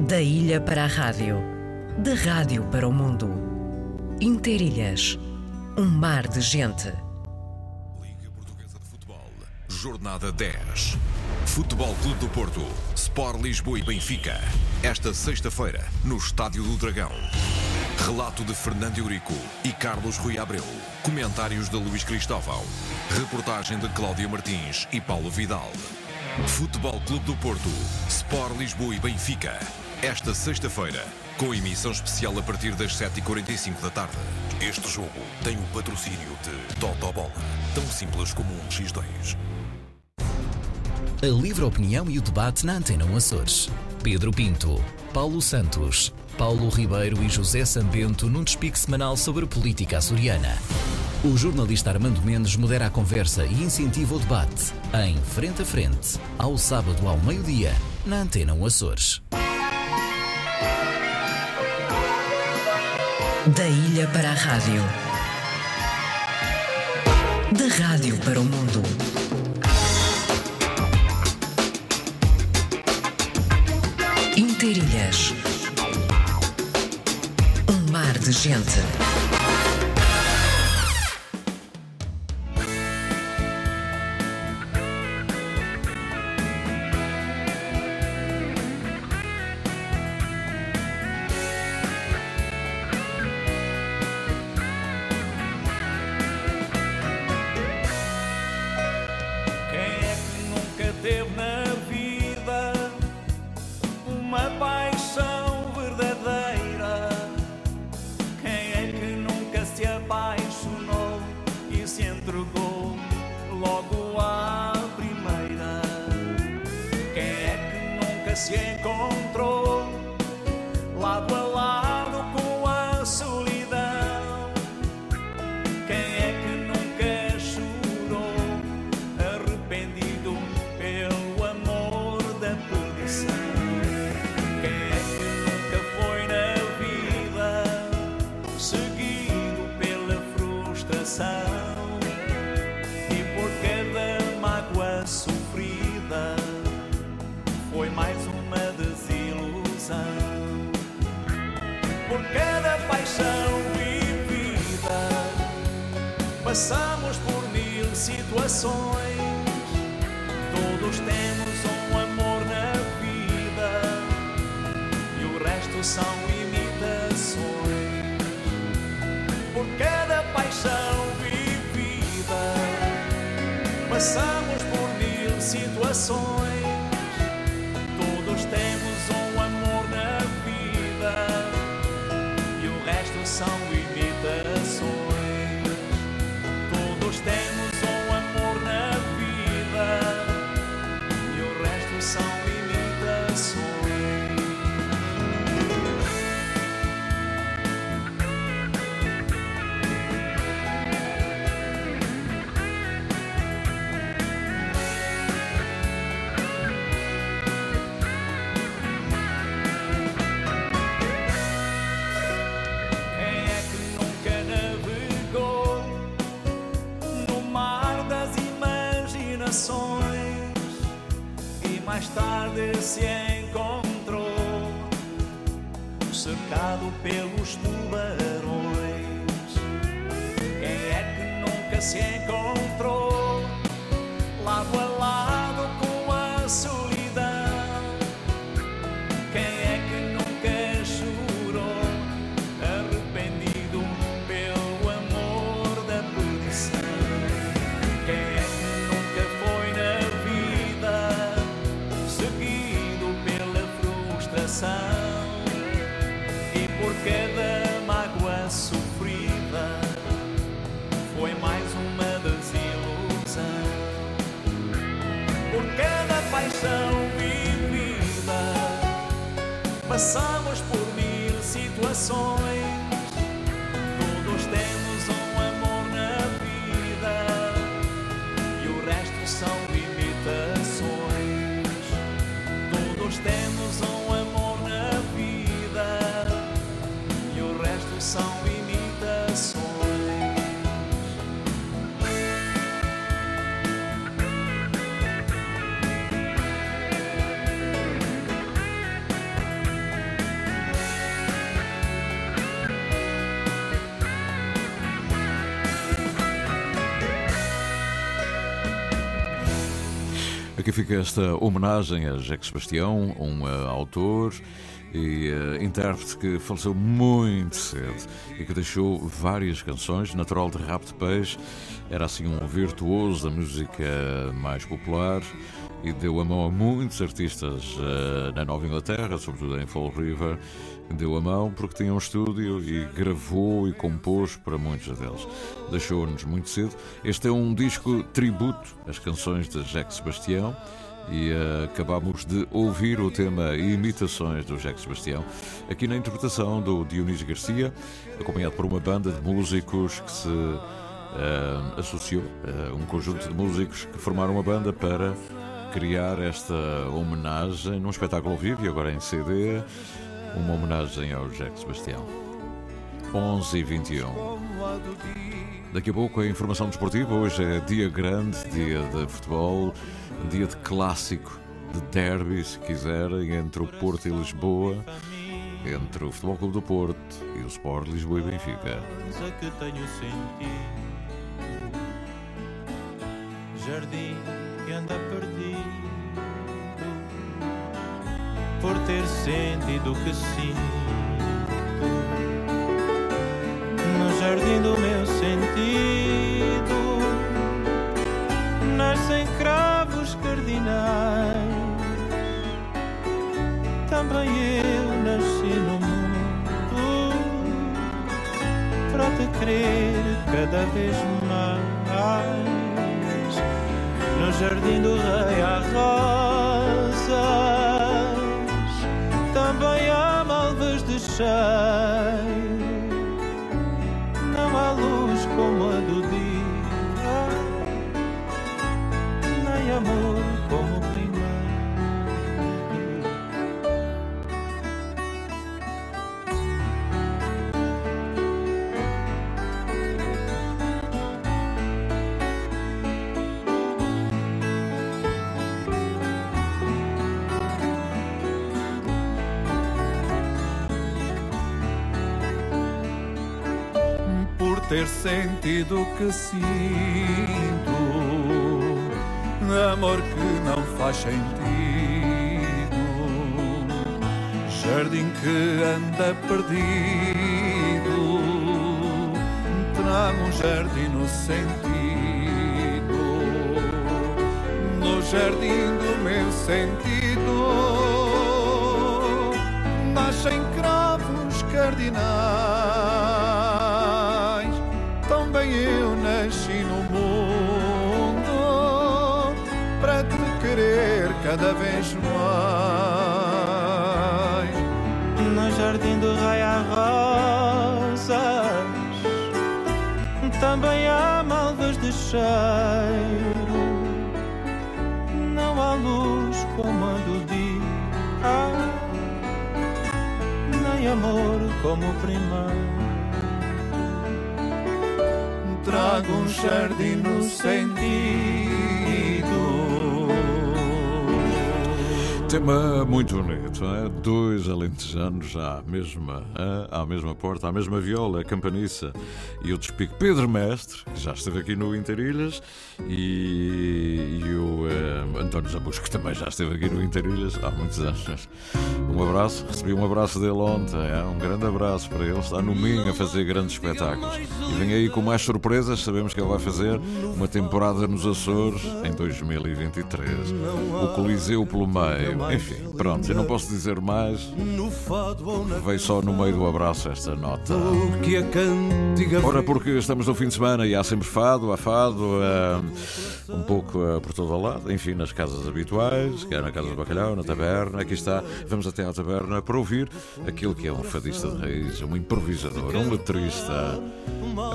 Da ilha para a rádio, da rádio para o mundo. Interilhas, um mar de gente. Liga Portuguesa de Futebol, Jornada 10. Futebol Clube do Porto, Sport Lisboa e Benfica. Esta sexta-feira, no Estádio do Dragão. Relato de Fernando Eurico e Carlos Rui Abreu. Comentários de Luís Cristóvão. Reportagem de Cláudia Martins e Paulo Vidal. Futebol Clube do Porto, Sport Lisboa e Benfica. Esta sexta-feira, com emissão especial a partir das 7h45 da tarde. Este jogo tem o patrocínio de Toto Bola. Tão simples como um X2. A livre opinião e o debate na Antena 1 Açores. Pedro Pinto, Paulo Santos, Paulo Ribeiro e José Sambento num despique semanal sobre política açoriana. O jornalista Armando Mendes modera a conversa e incentiva o debate em Frente a Frente, ao sábado ao meio-dia, na Antena 1 Açores. Da ilha para a rádio. Da rádio para o mundo. Interilhas. Um mar de gente. Passamos por mil situações. Todos temos um amor na vida e o resto são imitações. Por cada paixão vivida, passamos por mil situações. Todos temos um amor na vida e o resto são imitações. Sofrida foi mais uma desilusão? Por cada paixão vivida Passamos por mil situações. Aqui fica esta homenagem a Jacques Sebastião, um uh, autor e uh, intérprete que faleceu muito cedo e que deixou várias canções, natural de Rap de Peixe, era assim um virtuoso da música mais popular e deu a mão a muitos artistas uh, na Nova Inglaterra, sobretudo em Fall River. Deu a mão porque tinha um estúdio e gravou e compôs para muitos deles. Deixou-nos muito cedo. Este é um disco tributo às canções de Jacques Sebastião e uh, acabamos de ouvir o tema Imitações do Jacques Sebastião, aqui na interpretação do Dionísio Garcia, acompanhado por uma banda de músicos que se uh, associou, uh, um conjunto de músicos que formaram uma banda para criar esta homenagem num espetáculo vivo e agora em CD, uma homenagem ao Jacques Sebastião. 11 e 21. Daqui a pouco a informação desportiva. Hoje é dia grande, dia de futebol, dia de clássico, de derby, se quiserem, entre o Porto e Lisboa, entre o Futebol Clube do Porto e o Sport Lisboa e Benfica. Jardim que anda Por ter sentido que sinto No jardim do meu sentido Nascem cravos cardinais Também eu nasci no mundo para te querer cada vez mais. No jardim do rei há malvas ter sentido o que sinto, amor que não faz sentido, jardim que anda perdido, trago um jardim no sentido, no jardim do meu sentido, nascem cravos cardinais. Cada vez mais. No jardim do rei há rosas, também há malvas de cheiro. Não há luz como a do dia nem amor como o primeiro. Trago um jardim no sentido. Tema muito bonito, é? dois alentejanos à mesma, à mesma porta, à mesma viola, a campaniça e o despico Pedro Mestre, que já esteve aqui no Interilhas, e, e o António Zabusco, que também já esteve aqui no Interilhas há muitos anos. Um abraço, recebi um abraço dele ontem, é? um grande abraço para ele, está no Minho a fazer grandes espetáculos. E vem aí com mais surpresas, sabemos que ele vai fazer uma temporada nos Açores em 2023. O Coliseu pelo meio, enfim, pronto, eu não posso dizer mais. Veio só no meio do abraço esta nota. Ora, porque estamos no fim de semana e há sempre fado, há fado, um pouco eh, por todo o lado, enfim, nas casas habituais, quer na casa do bacalhau, na taberna, aqui está, vamos até à taberna para ouvir aquele que é um fadista de raiz, um improvisador, um letrista,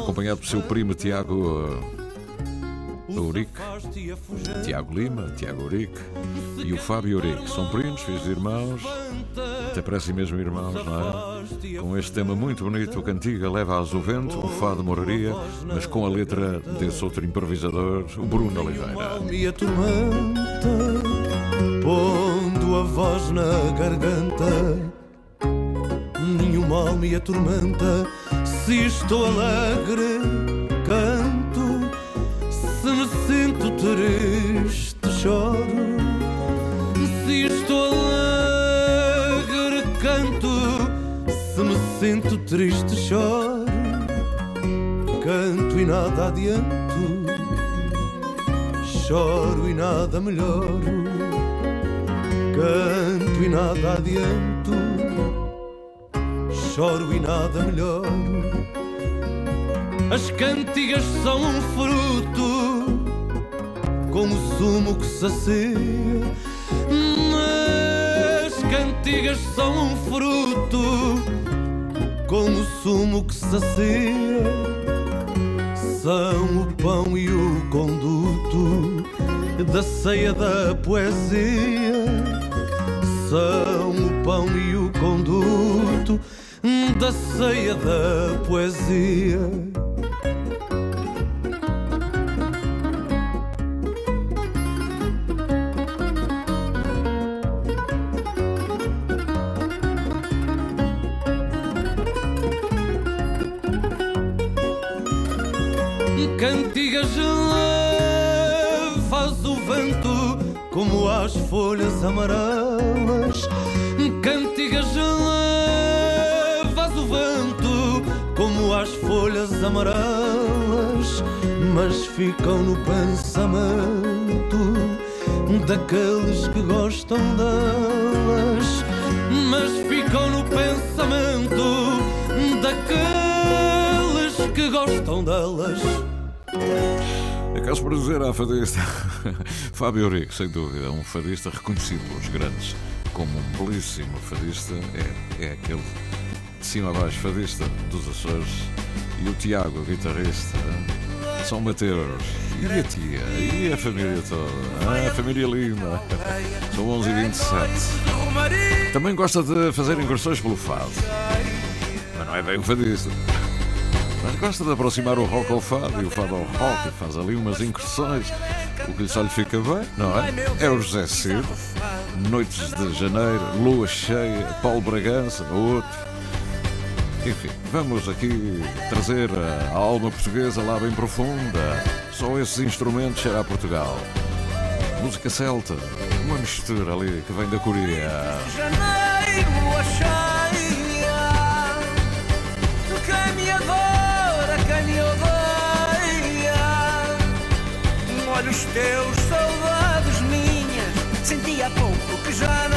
acompanhado pelo seu primo Tiago Eurique, Tiago Lima, Tiago Eurique e o Fábio Eurique. São primos, filhos de irmãos, até parecem mesmo irmãos, não é? Com este tema muito bonito, o Cantiga leva-as o vento, o fado moraria, mas com a letra desse outro improvisador, o Bruno Oliveira. me atormenta, pondo a voz na garganta. Nenhum mal me atormenta, se estou alegre, me sinto triste, choro. E estou alegre, canto. Se me sinto triste, choro. Canto e nada adianto. Choro e nada melhoro. Canto e nada adianto. Choro e nada melhoro. As cantigas são um fruto com o sumo que sacia. As cantigas são um fruto com o sumo que sacia. São o pão e o conduto da ceia da poesia. São o pão e o conduto da ceia da poesia. Cantigas faz o vento como as folhas amarelas. Cantigas faz o vento como as folhas amarelas, mas ficam no pensamento daqueles que gostam delas. Mas ficam no pensamento daqueles que gostam delas. Acaso para dizer à fadista Fábio Rico, sem dúvida, um fadista reconhecido pelos grandes como um belíssimo fadista. É, é aquele de cima a baixo fadista dos Açores. E o Tiago, guitarrista, São Mateus. E a tia, e a família toda. A família linda. São 11 e 27 Também gosta de fazer incursões pelo fado. Mas não é bem um fadista. Mas gosta de aproximar o rock ao fado e o fado ao rock faz ali umas incursões. O que só lhe fica bem, não é? É o José Cid, Noites de Janeiro, Lua Cheia, Paulo Bragança, outro. Enfim, vamos aqui trazer a alma portuguesa lá bem profunda. Só esses instrumentos será Portugal. Música celta, uma mistura ali que vem da Coreia. Olha os teus saudades minhas. Senti há pouco que já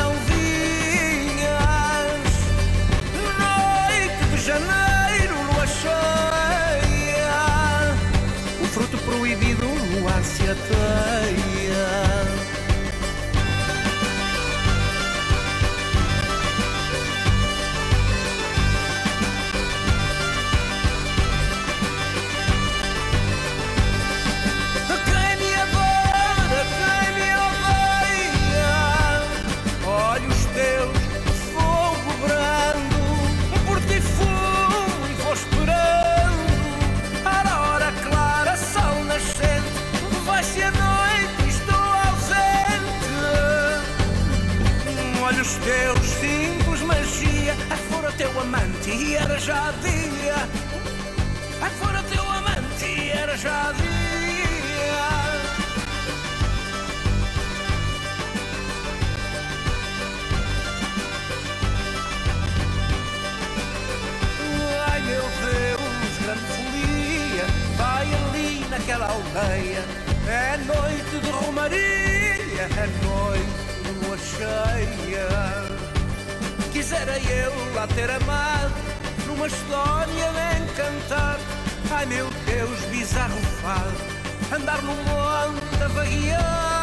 naquela aldeia. É noite de romaria, é noite de lua cheia. Quisera eu lá ter amado, numa história de encantar. Ai meu Deus, bizarro fado, andar no monte a vaguear.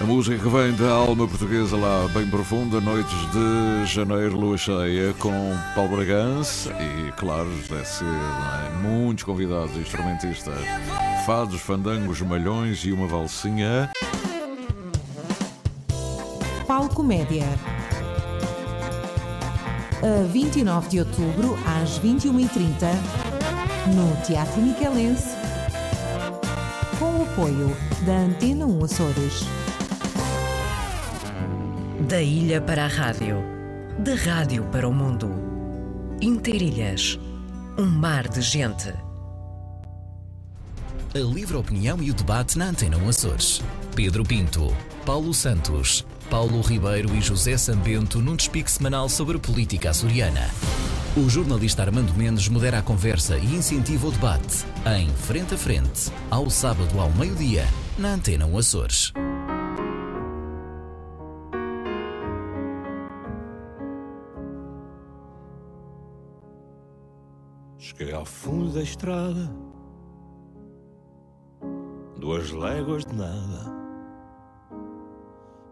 A música que vem da alma portuguesa lá bem profunda, Noites de Janeiro, Lua Cheia, com Paulo Bragança e, claro, Cedo, não é? muitos convidados, instrumentistas, fados, fandangos, malhões e uma valsinha. Palco Média. A 29 de outubro, às 21h30, no Teatro Miquelense, com o apoio da Antena 1 Açores. Da ilha para a rádio, da rádio para o mundo. Interilhas, um mar de gente. A livre opinião e o debate na Antena 1 Açores. Pedro Pinto, Paulo Santos, Paulo Ribeiro e José Sambento num despique semanal sobre política açoriana. O jornalista Armando Mendes modera a conversa e incentiva o debate em Frente a Frente, ao sábado ao meio-dia, na Antena 1 Açores. Cheguei ao fundo da estrada, duas léguas de nada.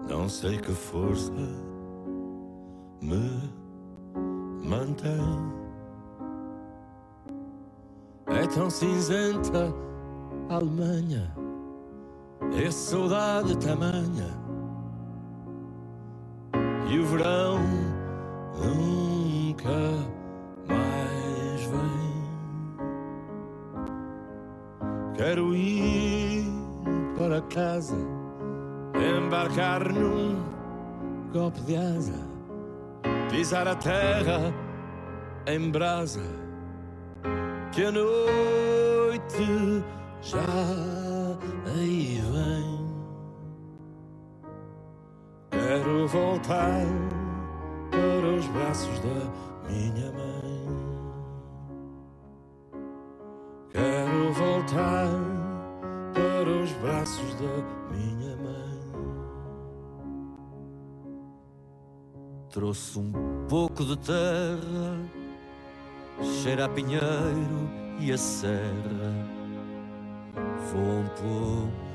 Não sei que força me mantém. É tão cinzenta a Alemanha, é saudade tamanha. E o verão embarcar num golpe de asa, pisar a terra em brasa, que a noite já aí vem. Quero voltar para os braços da minha mãe. Quero voltar para os braços da minha mãe. Trouxe um pouco de terra, cheira a pinheiro e a serra. Voam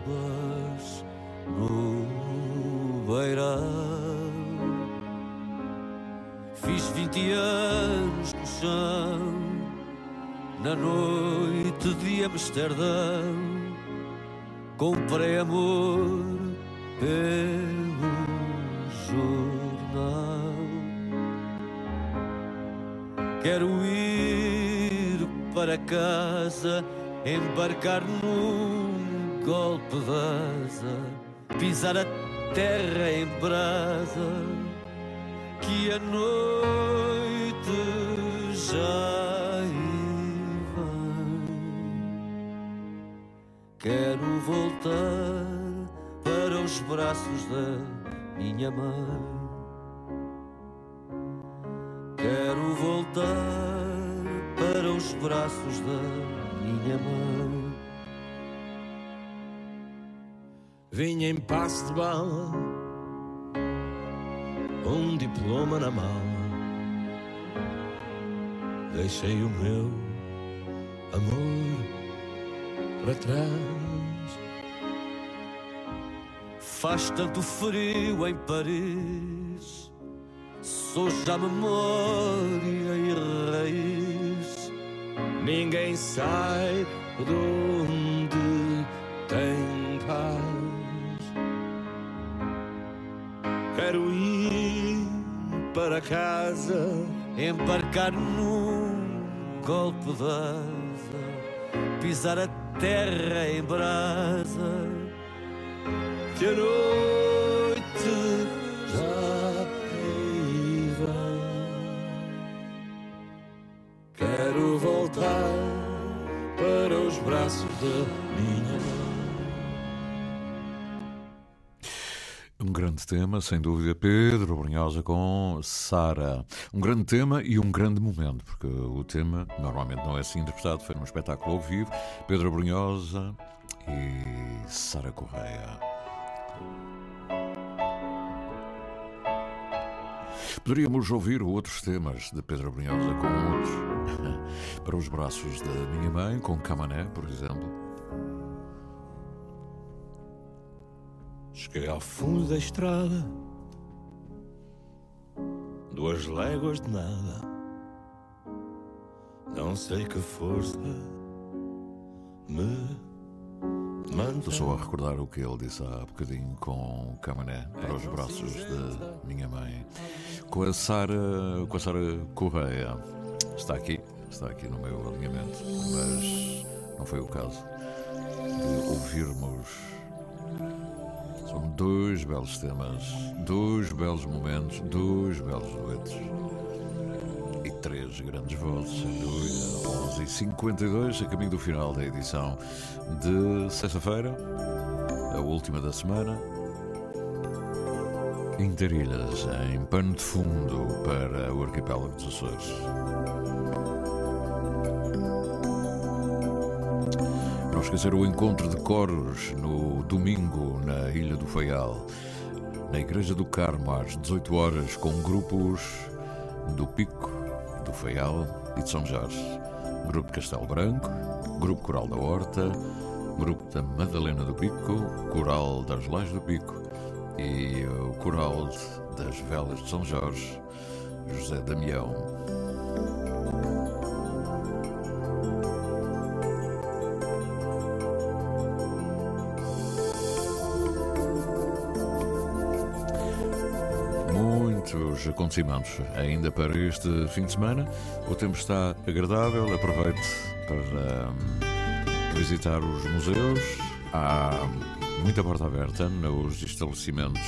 pombas no beirão. Fiz 20 anos no chão, na noite de Amsterdão. Comprei amor Quero ir para casa, embarcar num golpe asa, pisar a terra em brasa, que a noite já vem. Quero voltar para os braços da minha mãe. Braços da minha mãe. Vinha em passo de bala, um diploma na mala. Deixei o meu amor para trás. Faz tanto frio em Paris, sou já memória e raiz. Ninguém sai de onde tem paz. Quero ir para casa, embarcar num golpe de asa, pisar a terra em brasa. que noite voltar para os braços da minha mãe. Um grande tema, sem dúvida, Pedro Brunhosa com Sara. Um grande tema e um grande momento, porque o tema normalmente não é assim interpretado, foi num espetáculo ao vivo. Pedro Brunhosa e Sara Correia. Poderíamos ouvir outros temas de Pedro Brunhosa com outros. Para os braços da minha mãe, com Camané, por exemplo. Cheguei ao fundo da estrada, duas léguas de nada. Não sei que força me mantém. Estou só a recordar o que ele disse há bocadinho com Camané para os braços da minha mãe. Com a Sara, com a Sara Correia. Está aqui, está aqui no meu alinhamento, mas não foi o caso de ouvirmos. São dois belos temas, dois belos momentos, dois belos duetos. E três grandes vozes, sem dúvida. 11 e 52 a caminho do final da edição de sexta-feira, a última da semana. Interilhas em pano de fundo para o arquipélago dos Açores. Não esquecer o encontro de coros no domingo na Ilha do Faial, na Igreja do Carmo, às 18 horas, com grupos do Pico, do Faial e de São Jorge. Grupo Castelo Branco, Grupo Coral da Horta, Grupo da Madalena do Pico, Coral das Lajes do Pico e o Coral das Velas de São Jorge, José Damião. Muitos acontecimentos ainda para este fim de semana. O tempo está agradável, aproveite para hum, visitar os museus. Há muita porta aberta nos estabelecimentos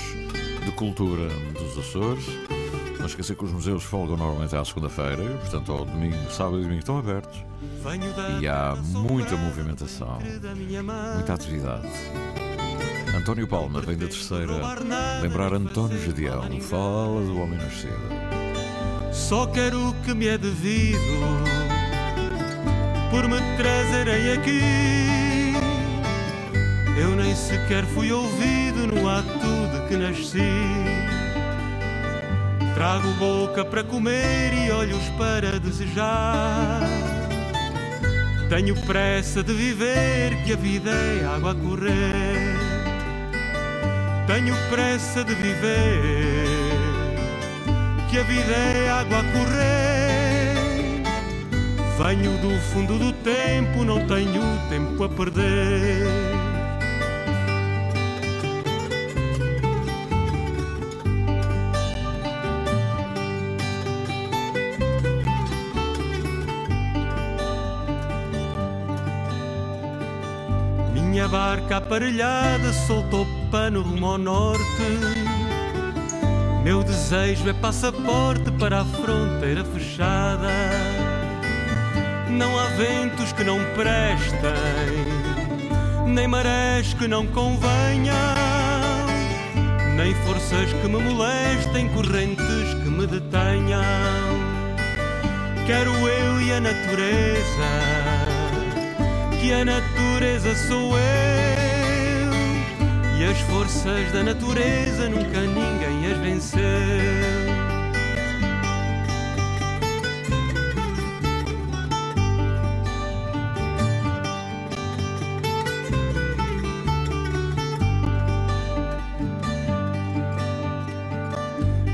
de cultura dos Açores. Não esquecer que os museus folgam normalmente à segunda-feira, portanto ao domingo, sábado e domingo estão abertos. E há muita movimentação, muita atividade. António Palma vem da terceira lembrar António Gedeão, fala do homem nascido. Só quero o que me é devido por me trazerem aqui. Eu nem sequer fui ouvido no ato de que nasci. Trago boca para comer e olhos para desejar. Tenho pressa de viver, que a vida é água a correr. Tenho pressa de viver, que a vida é água a correr. Venho do fundo do tempo, não tenho tempo a perder. Minha barca aparelhada soltou pano rumo ao norte. Meu desejo é passaporte para a fronteira fechada. Não há ventos que não prestem, nem marés que não convenham, nem forças que me molestem, correntes que me detenham. Quero eu e a natureza que a natureza sou eu e as forças da natureza nunca ninguém as venceu.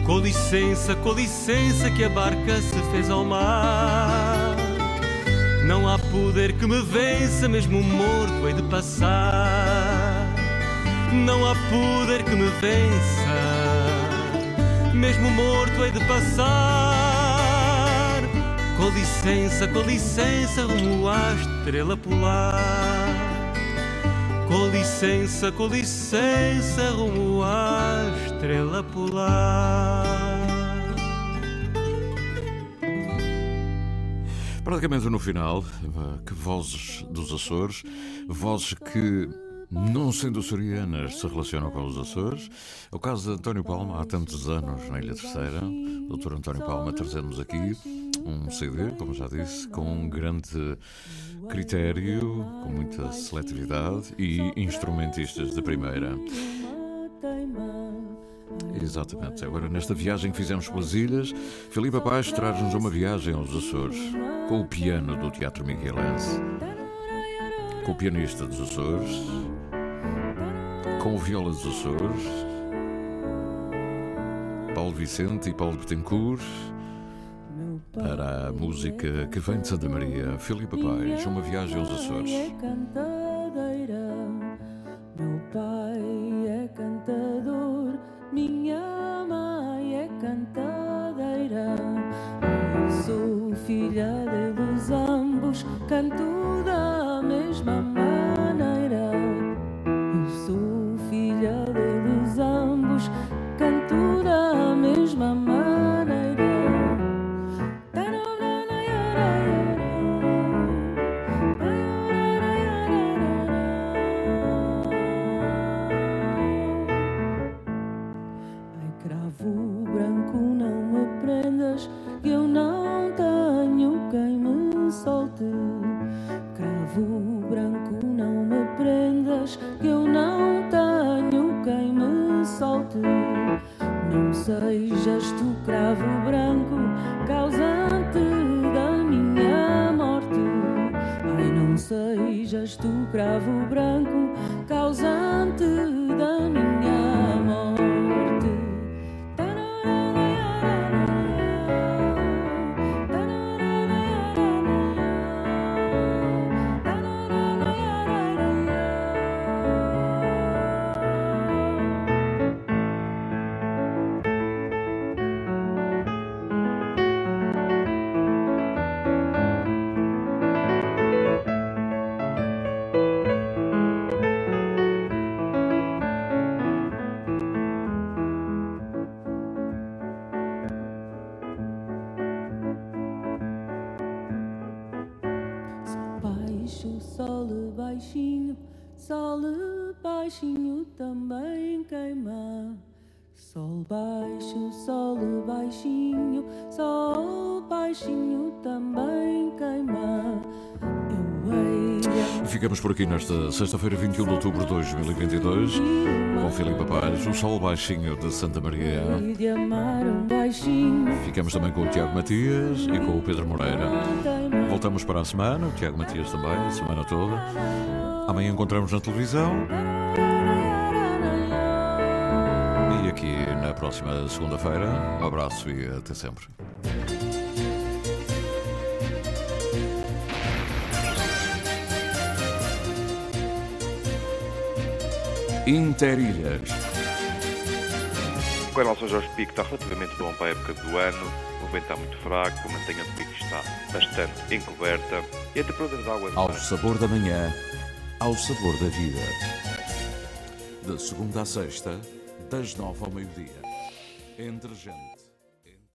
Com licença, com licença que a barca se fez ao mar. Não há poder que me vença, mesmo morto hei de passar. Não há poder que me vença, mesmo morto hei de passar. Com licença, com licença, rumo à estrela polar. Com licença, com licença, rumo à estrela polar. Praticamente no final, que vozes dos Açores, vozes que, não sendo açorianas, se relacionam com os Açores. É o caso de António Palma, há tantos anos na Ilha Terceira. Doutor António Palma trazendo-nos aqui um CD, como já disse, com um grande critério, com muita seletividade e instrumentistas de primeira. Exatamente. Agora, nesta viagem que fizemos pelas ilhas, Filipe Paz traz-nos uma viagem aos Açores, com o piano do Teatro Miguelense, com o pianista dos Açores, com o viola dos Açores, Paulo Vicente e Paulo Betancourt, para a música que vem de Santa Maria, Filipe Paz, uma viagem aos Açores. Sol baixo, sol baixinho, sol baixinho também queima. Ficamos por aqui nesta sexta-feira, 21 de outubro de 2022, com Filipe Pares, o sol baixinho de Santa Maria. Ficamos também com o Tiago Matias e com o Pedro Moreira. Voltamos para a semana, o Tiago Matias também, a semana toda. Amanhã encontramos na televisão. Próxima segunda-feira. Um abraço e até sempre. Interilhas. O canal São Jorge Pico está relativamente bom para a época do ano. O vento está muito fraco, a mantenha de pico está bastante encoberta e a temperatura da água Ao sabor da manhã, ao sabor da vida. De segunda a sexta, das nove ao meio-dia. Entre gente.